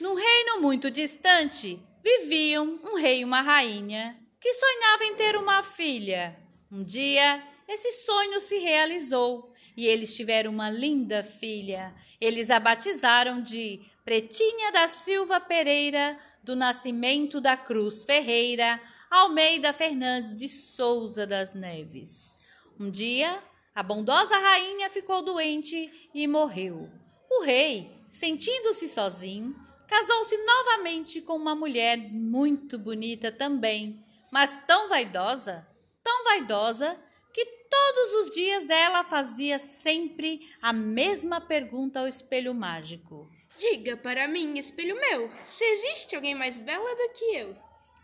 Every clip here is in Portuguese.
Num reino muito distante, viviam um rei e uma rainha que sonhavam em ter uma filha. Um dia, esse sonho se realizou e eles tiveram uma linda filha. Eles a batizaram de Pretinha da Silva Pereira, do Nascimento da Cruz Ferreira, Almeida Fernandes de Souza das Neves. Um dia, a bondosa rainha ficou doente e morreu. O rei, sentindo-se sozinho, casou-se novamente com uma mulher muito bonita também, mas tão vaidosa, tão vaidosa, que todos os dias ela fazia sempre a mesma pergunta ao espelho mágico. Diga para mim, espelho meu, se existe alguém mais bela do que eu.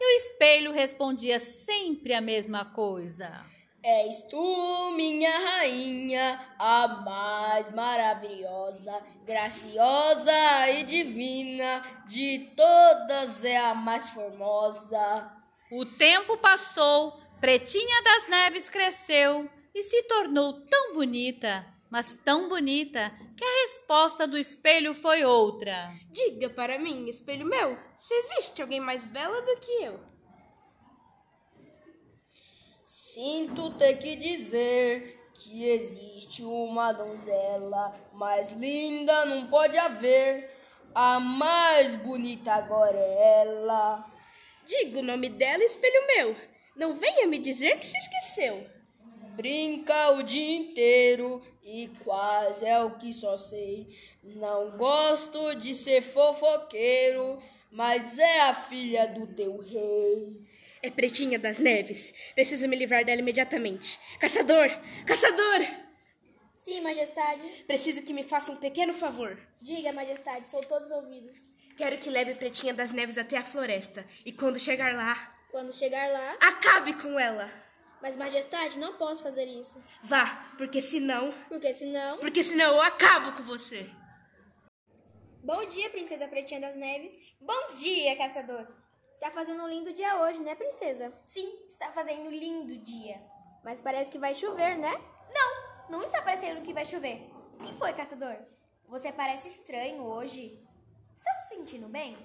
E o espelho respondia sempre a mesma coisa. És tu, minha rainha, a mais maravilhosa, graciosa e divina, de todas é a mais formosa. O tempo passou, Pretinha das Neves cresceu e se tornou tão bonita, mas tão bonita, que a resposta do espelho foi outra. Diga para mim, espelho meu, se existe alguém mais bela do que eu. Sinto ter que dizer que existe uma donzela mais linda, não pode haver. A mais bonita agora é ela. Diga o nome dela, espelho meu. Não venha me dizer que se esqueceu. Brinca o dia inteiro e quase é o que só sei. Não gosto de ser fofoqueiro, mas é a filha do teu rei. É Pretinha das Neves. Preciso me livrar dela imediatamente. Caçador! Caçador! Sim, majestade. Preciso que me faça um pequeno favor. Diga, majestade, sou todos ouvidos. Quero que leve Pretinha das Neves até a floresta. E quando chegar lá, Quando chegar lá. acabe com ela. Mas, majestade, não posso fazer isso. Vá, porque senão. Porque senão. Porque senão eu acabo com você. Bom dia, princesa Pretinha das Neves. Bom dia, caçador. Está fazendo um lindo dia hoje, né, princesa? Sim, está fazendo um lindo dia. Mas parece que vai chover, né? Não, não está parecendo que vai chover. O que foi, caçador? Você parece estranho hoje. Está se sentindo bem?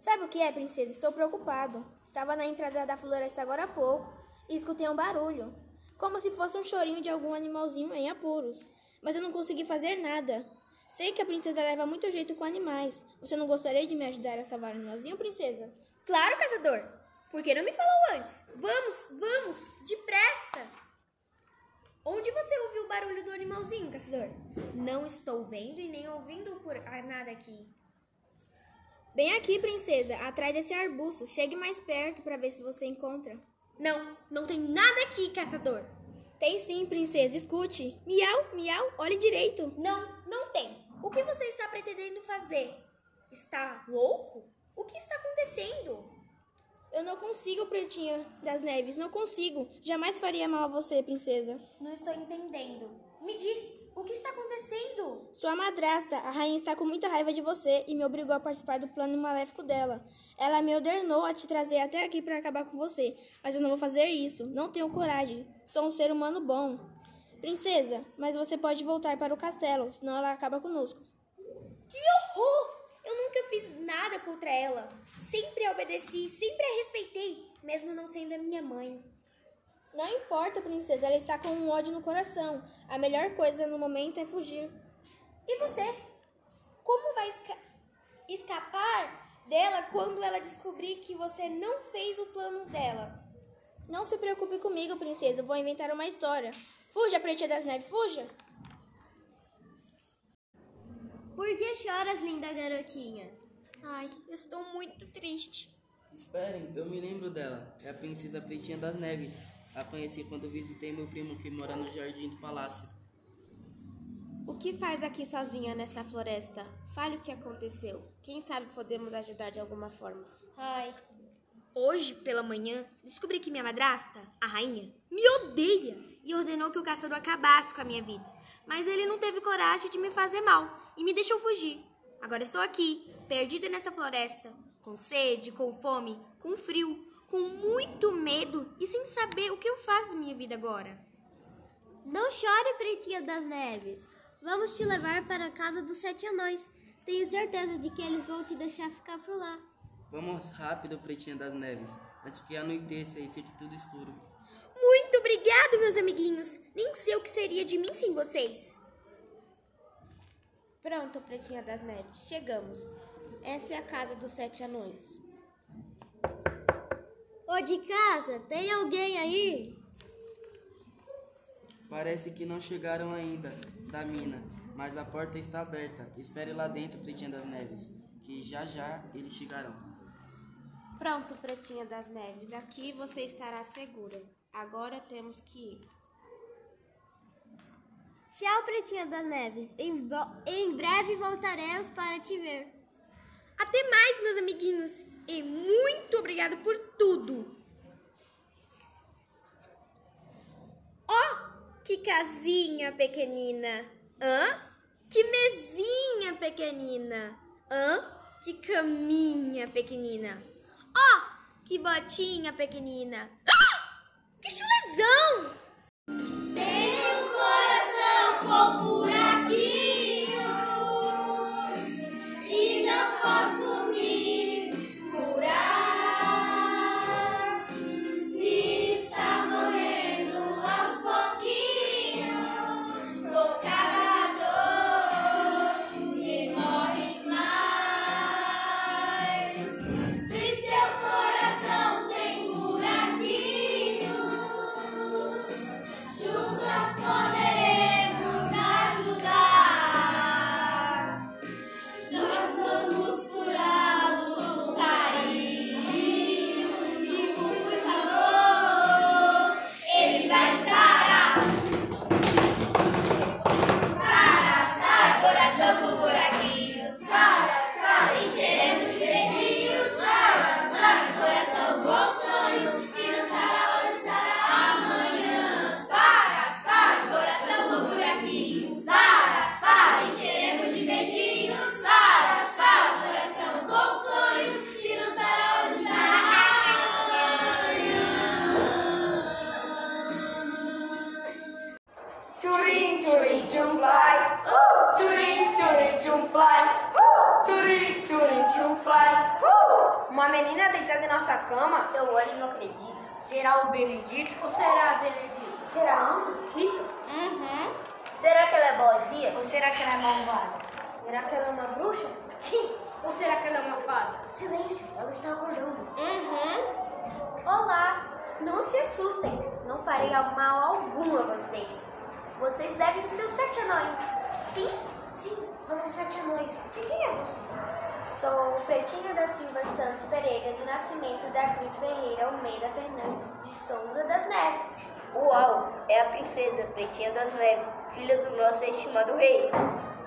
Sabe o que é, princesa? Estou preocupado. Estava na entrada da floresta agora há pouco e escutei um barulho, como se fosse um chorinho de algum animalzinho em apuros. Mas eu não consegui fazer nada. Sei que a princesa leva muito jeito com animais. Você não gostaria de me ajudar a salvar o animalzinho, princesa? Claro, caçador. Por que não me falou antes? Vamos, vamos, depressa. Onde você ouviu o barulho do animalzinho, caçador? Não estou vendo e nem ouvindo por nada aqui. Bem aqui, princesa, atrás desse arbusto. Chegue mais perto para ver se você encontra. Não, não tem nada aqui, caçador. Tem sim, princesa. Escute. Miau, miau, olhe direito. Não, não tem. O que você está pretendendo fazer? Está louco? O que está acontecendo? Eu não consigo, Pretinha das Neves. Não consigo. Jamais faria mal a você, princesa. Não estou entendendo. Me diz, o que está acontecendo? Sua madrasta, a rainha está com muita raiva de você e me obrigou a participar do plano maléfico dela. Ela me ordenou a te trazer até aqui para acabar com você, mas eu não vou fazer isso. Não tenho coragem. Sou um ser humano bom. Princesa, mas você pode voltar para o castelo, senão ela acaba conosco. Que horror! Eu nunca fiz nada contra ela. Sempre a obedeci, sempre a respeitei, mesmo não sendo a minha mãe. Não importa, princesa, ela está com um ódio no coração. A melhor coisa no momento é fugir. E você? Como vai esca- escapar dela quando ela descobrir que você não fez o plano dela? Não se preocupe comigo, princesa. Vou inventar uma história. Fuja, Pretinha das Neves, fuja! Por que choras, linda garotinha? Ai, eu estou muito triste. Esperem, eu me lembro dela. É a princesa Pretinha das Neves. A conheci quando visitei meu primo que mora no jardim do palácio. O que faz aqui sozinha nessa floresta? Fale o que aconteceu. Quem sabe podemos ajudar de alguma forma. Ai, hoje pela manhã descobri que minha madrasta, a rainha, me odeia e ordenou que o caçador acabasse com a minha vida. Mas ele não teve coragem de me fazer mal e me deixou fugir. Agora estou aqui, perdida nessa floresta, com sede, com fome, com frio, com muito medo e sem saber o que eu faço da minha vida agora. Não chore, Pretinha das Neves. Vamos te levar para a casa dos sete anões. Tenho certeza de que eles vão te deixar ficar por lá. Vamos rápido, Pretinha das Neves, antes que anoiteça e fique tudo escuro. Muito obrigado, meus amiguinhos. Nem sei o que seria de mim sem vocês. Pronto, Pretinha das Neves, chegamos. Essa é a casa dos sete anões. Ô de casa, tem alguém aí? Parece que não chegaram ainda da mina, mas a porta está aberta. Espere lá dentro, Pretinha das Neves, que já já eles chegarão. Pronto, Pretinha das Neves, aqui você estará segura. Agora temos que ir. Tchau, Pretinha das Neves. Em, em breve voltaremos para te ver. Até mais, meus amiguinhos. E muito obrigado por tudo. Ó, que casinha pequenina. Hã? Que mesinha pequenina. Hã? Que caminha pequenina. Ó, que botinha pequenina. Ah! Que chulezão! Uma menina deitada em nossa cama? Eu olho e não acredito. Será o Benedito? Ou será a Benedita? Será a Ana? Uhum. Será que ela é boazinha? Ou será que ela é malvada? Será que ela é uma bruxa? Sim. Ou será que ela é uma fada? Silêncio, ela está acordando. Uhum. Olá, não se assustem, não farei mal algum a vocês. Vocês devem ser os sete anões. Sim? Sim, somos os sete anões. E quem é você? Sou Pretinha da Silva Santos Pereira do Nascimento da Cruz Ferreira Almeida Fernandes de Souza das Neves. Uau, é a princesa Pretinha das Neves, filha do nosso estimado rei.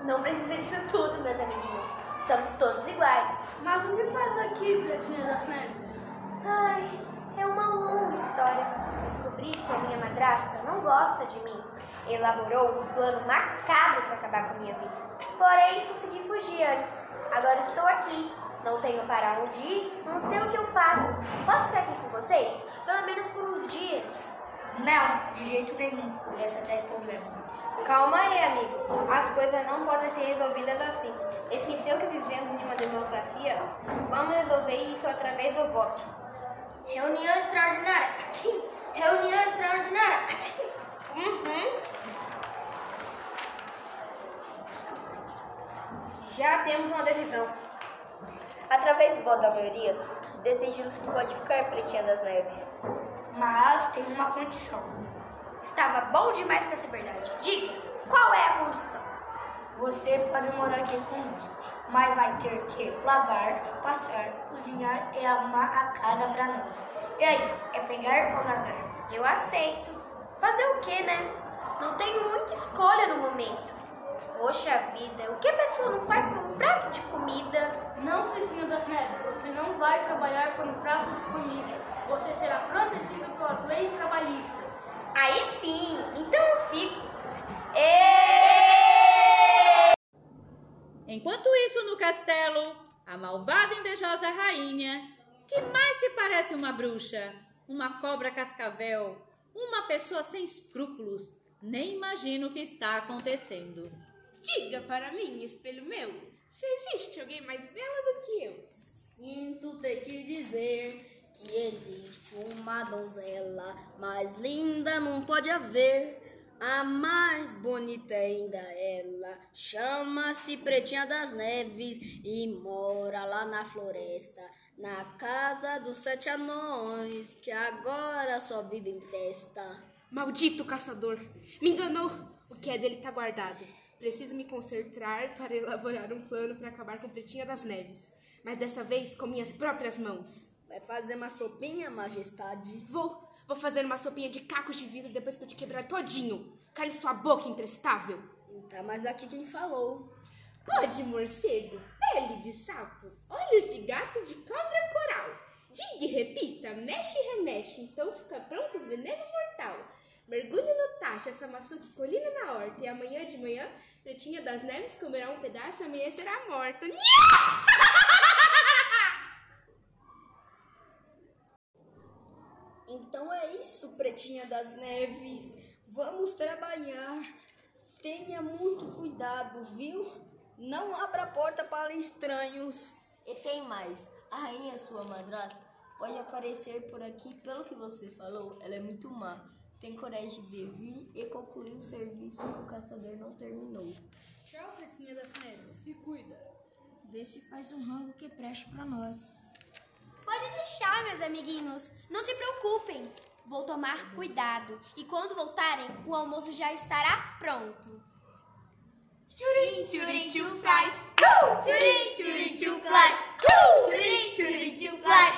Não precisa disso tudo, meus amiguinhos. Somos todos iguais. Mas o que faz aqui, Pretinha das Neves? Ai, é uma longa história. Descobri que a minha madrasta não gosta de mim. Elaborou um plano macabro para acabar com a minha vida. Porém, consegui fugir antes. Agora estou aqui. Não tenho para onde ir, não sei o que eu faço. Posso ficar aqui com vocês? Pelo menos por uns dias. Não, de jeito nenhum. Esse até é problema. Calma aí, amigo. As coisas não podem ser resolvidas assim. Esqueceu que vivemos em uma democracia? Vamos resolver isso através do voto. Reunião extraordinária. Reunião extraordinária. Uhum. Já temos uma decisão. Através do voto da maioria, decidimos que pode ficar Pretinha das Neves. Mas tem uma condição. Estava bom demais para ser verdade. Diga, qual é a condição? Você pode morar aqui conosco, mas vai ter que lavar, passar, cozinhar e arrumar a casa para nós. E aí, é pegar ou largar? Eu aceito. Quê, né? Não tenho muita escolha no momento. Poxa vida, o que a pessoa não faz por um prato de comida? Não, Pretinho das Neves, você não vai trabalhar por um prato de comida. Você será protegido pelas leis trabalhistas. Aí sim, então eu fico. Enquanto isso, no castelo, a malvada e invejosa rainha, que mais se parece uma bruxa, uma cobra cascavel, uma pessoa sem escrúpulos, nem imagina o que está acontecendo. Diga para mim, espelho meu, Se existe alguém mais bela do que eu. Sinto ter que dizer que existe uma donzela mais linda, não pode haver. A mais bonita ainda ela chama-se Pretinha das Neves e mora lá na floresta, na casa dos sete anões, que agora só vive em festa. Maldito caçador! Me enganou! O que é dele tá guardado. Preciso me concentrar para elaborar um plano para acabar com Pretinha das Neves. Mas dessa vez com minhas próprias mãos. Vai fazer uma sopinha, majestade? Vou! Vou fazer uma sopinha de cacos de vidro depois que eu te quebrar todinho. Cale sua boca, imprestável. Tá, mas aqui quem falou? Pode morcego, pele de sapo, olhos de gato de cobra coral. Diga e repita, mexe e remexe, então fica pronto o veneno mortal. Mergulhe no tacho essa maçã que colina na horta, e amanhã de manhã, Pretinha das Neves comerá um pedaço e amanhã será morta. Então é isso, Pretinha das Neves. Vamos trabalhar. Tenha muito cuidado, viu? Não abra a porta para estranhos. E tem mais. A rainha, sua madrasta, pode aparecer por aqui. Pelo que você falou, ela é muito má. Tem coragem de vir e concluir o serviço que o caçador não terminou. Tchau, Pretinha das Neves. Se cuida. Vê se faz um rango que preste pra nós. Pode deixar, meus amiguinhos. Não se preocupem. Vou tomar cuidado. E quando voltarem, o almoço já estará pronto. Churim, churim, chu, fly. Churim, churim, chu, fly. Churim, churim, chu, fly.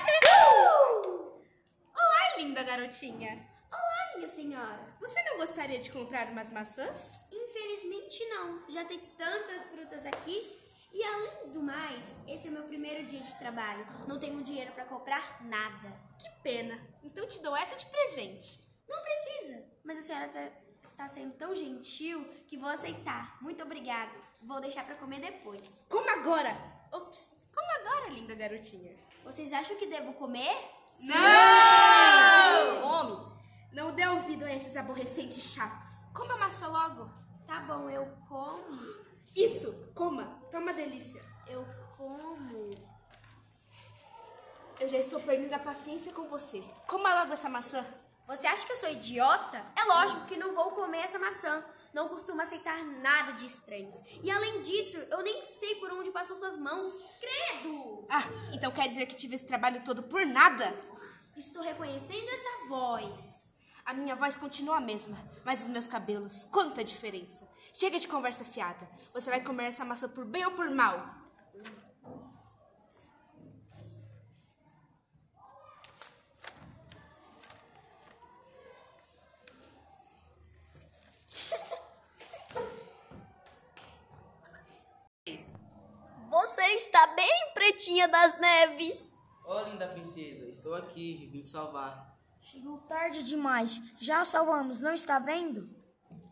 Olá, linda garotinha. Olá, minha senhora. Você não gostaria de comprar umas maçãs? Infelizmente não. Já tem tantas frutas aqui. E além do mais, esse é meu primeiro dia de trabalho. Não tenho dinheiro para comprar nada. Que pena. Então te dou essa de presente. Não precisa. Mas a senhora tá, está sendo tão gentil que vou aceitar. Muito obrigada. Vou deixar para comer depois. Como agora? Ops. Como agora, linda garotinha? Vocês acham que devo comer? Não! Come. Não dê ouvido a esses aborrecentes chatos. Coma a maçã logo. Tá bom, eu como. Isso, coma. Tá uma delícia. Eu como. Eu já estou perdendo a paciência com você. Coma logo essa maçã. Você acha que eu sou idiota? É lógico que não vou comer essa maçã. Não costumo aceitar nada de estranhos. E além disso, eu nem sei por onde passam suas mãos. Credo! Ah, então quer dizer que tive esse trabalho todo por nada? Estou reconhecendo essa voz. A minha voz continua a mesma, mas os meus cabelos, quanta diferença. Chega de conversa fiada. Você vai comer essa maçã por bem ou por mal? Você está bem, Pretinha das Neves? Ó, linda princesa, estou aqui, vim te salvar. Chegou tarde demais. Já salvamos, não está vendo?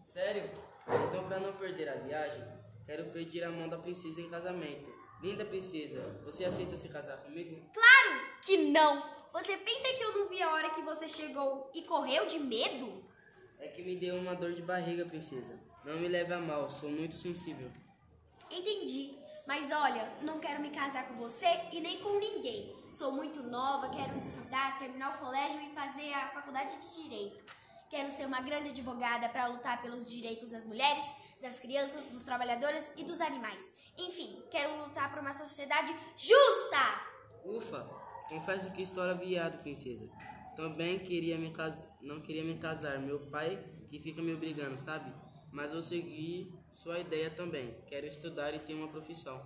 Sério? Então, para não perder a viagem, quero pedir a mão da princesa em casamento. Linda princesa, você aceita se casar comigo? Claro que não! Você pensa que eu não vi a hora que você chegou e correu de medo? É que me deu uma dor de barriga, princesa. Não me leve a mal, sou muito sensível. Entendi. Mas olha, não quero me casar com você e nem com ninguém. Sou muito nova, quero estudar, terminar o colégio e fazer a faculdade de Direito. Quero ser uma grande advogada para lutar pelos direitos das mulheres, das crianças, dos trabalhadores e dos animais. Enfim, quero lutar por uma sociedade justa! Ufa, confesso que estou aliviado, princesa. Também queria me cas... não queria me casar, meu pai que fica me obrigando, sabe? Mas vou seguir sua ideia também. Quero estudar e ter uma profissão.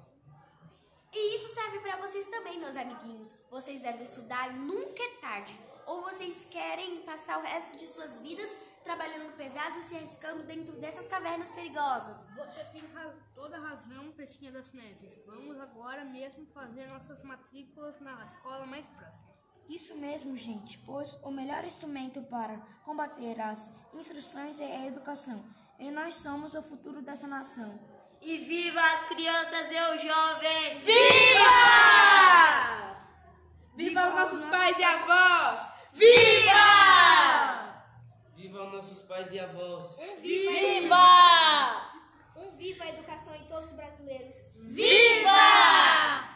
E isso serve para vocês também, meus amiguinhos. Vocês devem estudar e nunca é tarde. Ou vocês querem passar o resto de suas vidas trabalhando pesado e se arriscando dentro dessas cavernas perigosas? Você tem raz- toda a razão, Pretinha das Neves. Vamos agora mesmo fazer nossas matrículas na escola mais próxima. Isso mesmo, gente, pois o melhor instrumento para combater as instruções é a educação. E nós somos o futuro dessa nação. E viva as crianças e os jovens! Viva! Viva os nossos pais e avós! Viva! Viva os nossos pais e avós! Um viva! Viva! Um viva a educação em todos os brasileiros. Viva!